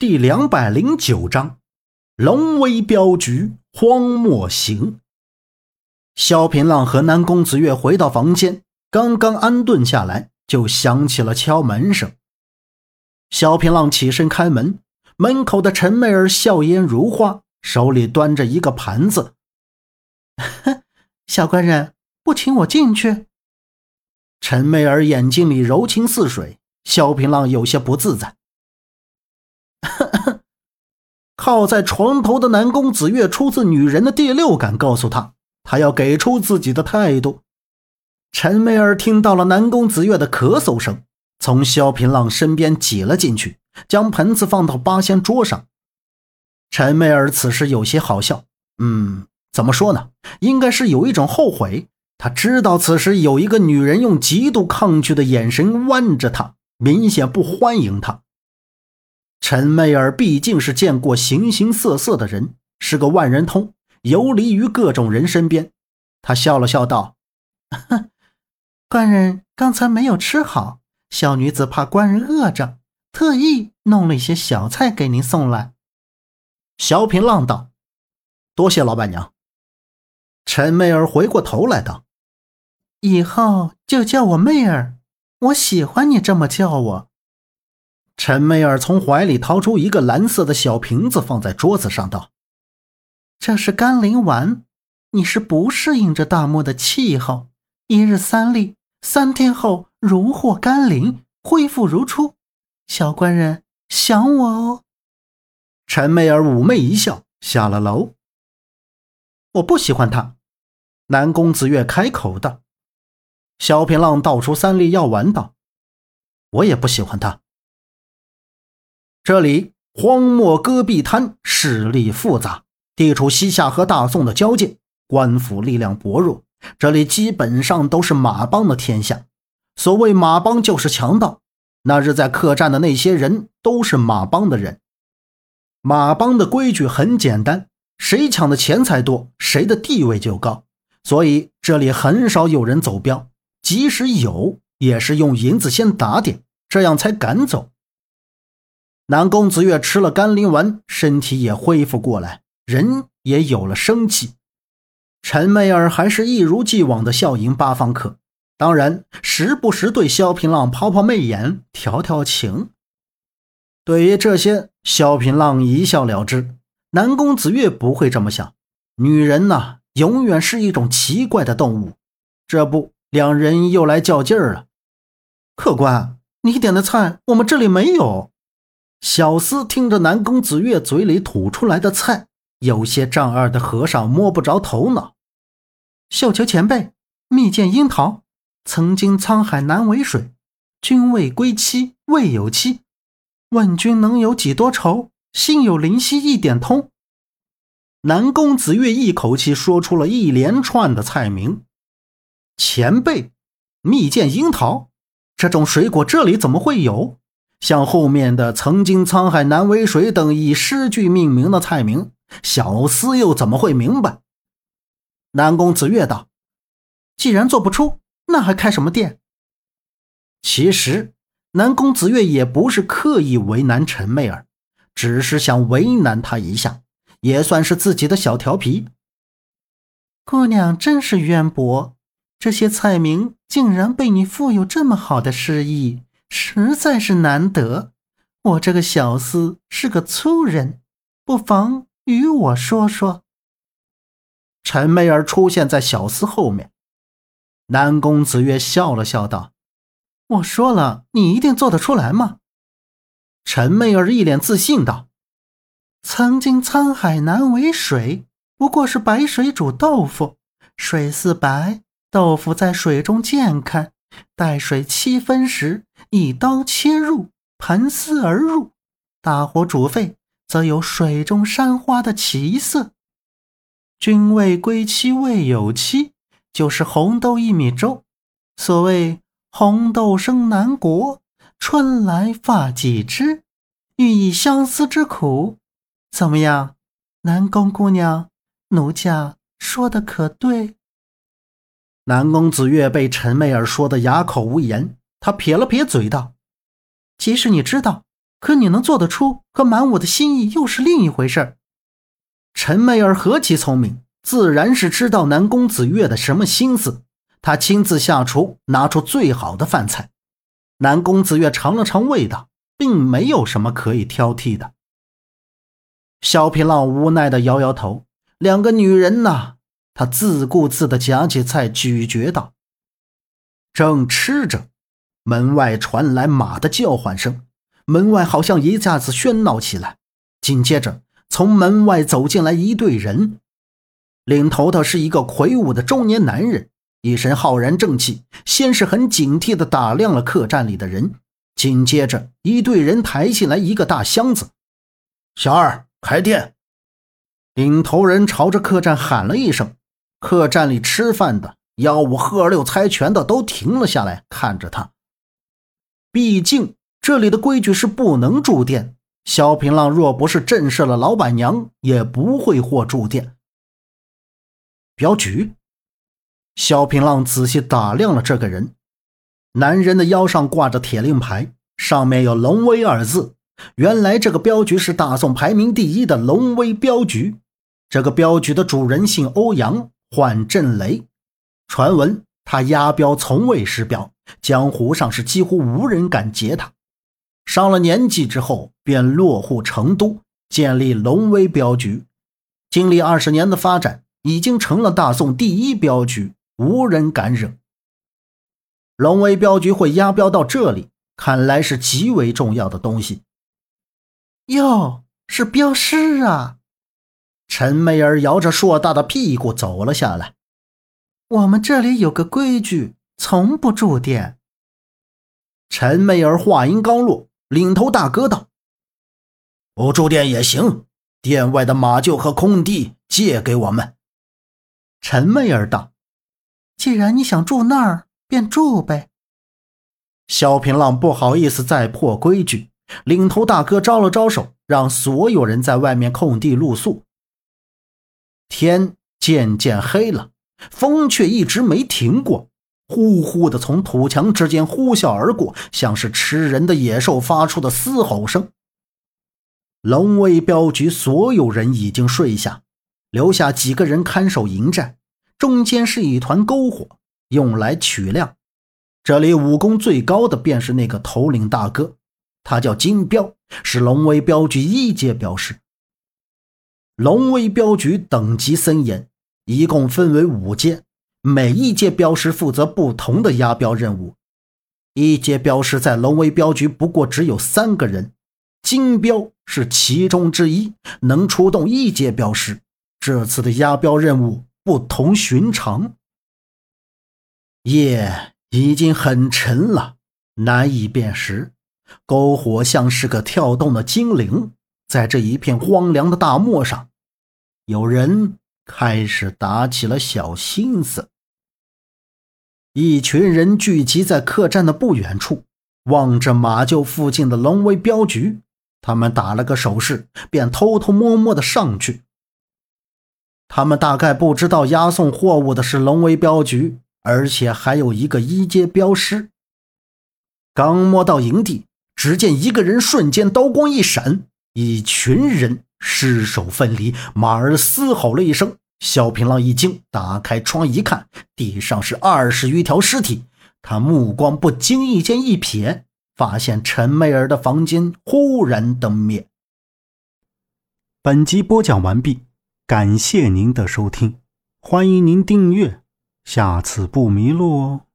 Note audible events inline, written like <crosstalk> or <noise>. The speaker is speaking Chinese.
第两百零九章，龙威镖局荒漠行。萧平浪和南宫子月回到房间，刚刚安顿下来，就响起了敲门声。萧平浪起身开门，门口的陈媚儿笑颜如花，手里端着一个盘子。小官人，不请我进去？陈媚儿眼睛里柔情似水，萧平浪有些不自在。咳 <laughs> 咳靠在床头的南宫子月出自女人的第六感，告诉他，他要给出自己的态度。陈媚儿听到了南宫子月的咳嗽声，从萧平浪身边挤了进去，将盆子放到八仙桌上。陈媚儿此时有些好笑，嗯，怎么说呢？应该是有一种后悔。他知道此时有一个女人用极度抗拒的眼神望着他，明显不欢迎他。陈媚儿毕竟是见过形形色色的人，是个万人通，游离于各种人身边。他笑了笑道：“官人刚才没有吃好，小女子怕官人饿着，特意弄了一些小菜给您送来。”小平浪道：“多谢老板娘。”陈媚儿回过头来道：“以后就叫我媚儿，我喜欢你这么叫我。”陈媚儿从怀里掏出一个蓝色的小瓶子，放在桌子上，道：“这是甘霖丸，你是不适应这大漠的气候，一日三粒，三天后如获甘霖，恢复如初。小官人想我哦。”陈媚儿妩媚一笑，下了楼。我不喜欢他。南宫子月开口道。萧平浪倒出三粒药丸，道：“我也不喜欢他。”这里荒漠戈壁滩势力复杂，地处西夏和大宋的交界，官府力量薄弱，这里基本上都是马帮的天下。所谓马帮就是强盗。那日在客栈的那些人都是马帮的人。马帮的规矩很简单，谁抢的钱财多，谁的地位就高。所以这里很少有人走镖，即使有，也是用银子先打点，这样才敢走。南宫子月吃了甘霖丸，身体也恢复过来，人也有了生气。陈媚儿还是一如既往的笑迎八方客，当然时不时对萧平浪抛抛媚眼，调调情。对于这些，萧平浪一笑了之。南宫子月不会这么想，女人呐，永远是一种奇怪的动物。这不，两人又来较劲儿了。客官，你点的菜我们这里没有。小厮听着南宫子月嘴里吐出来的菜，有些丈二的和尚摸不着头脑。绣求前辈，蜜饯樱桃，曾经沧海难为水，君未归期未有期，问君能有几多愁？心有灵犀一点通。南宫子月一口气说出了一连串的菜名。前辈，蜜饯樱桃这种水果这里怎么会有？像后面的“曾经沧海难为水”等以诗句命名的菜名，小厮又怎么会明白？南宫子月道：“既然做不出，那还开什么店？”其实，南宫子月也不是刻意为难陈媚儿，只是想为难她一下，也算是自己的小调皮。姑娘真是渊博，这些菜名竟然被你富有这么好的诗意。实在是难得，我这个小厮是个粗人，不妨与我说说。陈媚儿出现在小厮后面，南宫子月笑了笑道：“我说了，你一定做得出来吗？”陈媚儿一脸自信道：“曾经沧海难为水，不过是白水煮豆腐，水似白，豆腐在水中渐开。”待水七分时，一刀切入，盘丝而入，大火煮沸，则有水中山花的奇色。君未归期未有期，就是红豆薏米粥。所谓红豆生南国，春来发几枝，寓意相思之苦。怎么样，南宫姑娘，奴家说的可对？南宫子月被陈媚儿说的哑口无言，他撇了撇嘴道：“即使你知道，可你能做得出和满我的心意又是另一回事。陈媚儿何其聪明，自然是知道南宫子月的什么心思。他亲自下厨，拿出最好的饭菜。南宫子月尝了尝味道，并没有什么可以挑剔的。萧皮浪无奈的摇摇头。两个女人呐，他自顾自的夹起菜咀嚼道。正吃着，门外传来马的叫唤声，门外好像一下子喧闹起来。紧接着，从门外走进来一队人，领头的是一个魁梧的中年男人。一身浩然正气，先是很警惕地打量了客栈里的人，紧接着一队人抬进来一个大箱子。小二，开店！领头人朝着客栈喊了一声，客栈里吃饭的、吆五喝六、猜拳的都停了下来，看着他。毕竟这里的规矩是不能住店，萧平浪若不是震慑了老板娘，也不会或住店。镖局。萧平浪仔细打量了这个人，男人的腰上挂着铁令牌，上面有“龙威”二字。原来这个镖局是大宋排名第一的龙威镖局。这个镖局的主人姓欧阳，唤震雷。传闻他押镖从未失镖，江湖上是几乎无人敢劫他。上了年纪之后，便落户成都，建立龙威镖局。经历二十年的发展，已经成了大宋第一镖局。无人敢惹。龙威镖局会押镖到这里，看来是极为重要的东西。哟，是镖师啊！陈媚儿摇着硕大的屁股走了下来。我们这里有个规矩，从不住店。陈媚儿话音刚落，领头大哥道：“不住店也行，店外的马厩和空地借给我们。”陈媚儿道。既然你想住那儿，便住呗。萧平浪不好意思再破规矩，领头大哥招了招手，让所有人在外面空地露宿。天渐渐黑了，风却一直没停过，呼呼的从土墙之间呼啸而过，像是吃人的野兽发出的嘶吼声。龙威镖局所有人已经睡下，留下几个人看守营寨。中间是一团篝火，用来取亮。这里武功最高的便是那个头领大哥，他叫金彪，是龙威镖局一阶镖师。龙威镖局等级森严，一共分为五阶，每一阶镖师负责不同的押镖任务。一阶镖师在龙威镖局不过只有三个人，金镖是其中之一，能出动一阶镖师。这次的押镖任务。不同寻常，夜已经很沉了，难以辨识。篝火像是个跳动的精灵，在这一片荒凉的大漠上，有人开始打起了小心思。一群人聚集在客栈的不远处，望着马厩附近的龙威镖局，他们打了个手势，便偷偷摸摸的上去。他们大概不知道押送货物的是龙威镖局，而且还有一个一阶镖师。刚摸到营地，只见一个人瞬间刀光一闪，一群人尸首分离。马儿嘶吼了一声，萧平浪一惊，打开窗一看，地上是二十余条尸体。他目光不经意间一瞥，发现陈媚儿的房间忽然灯灭。本集播讲完毕。感谢您的收听，欢迎您订阅，下次不迷路哦。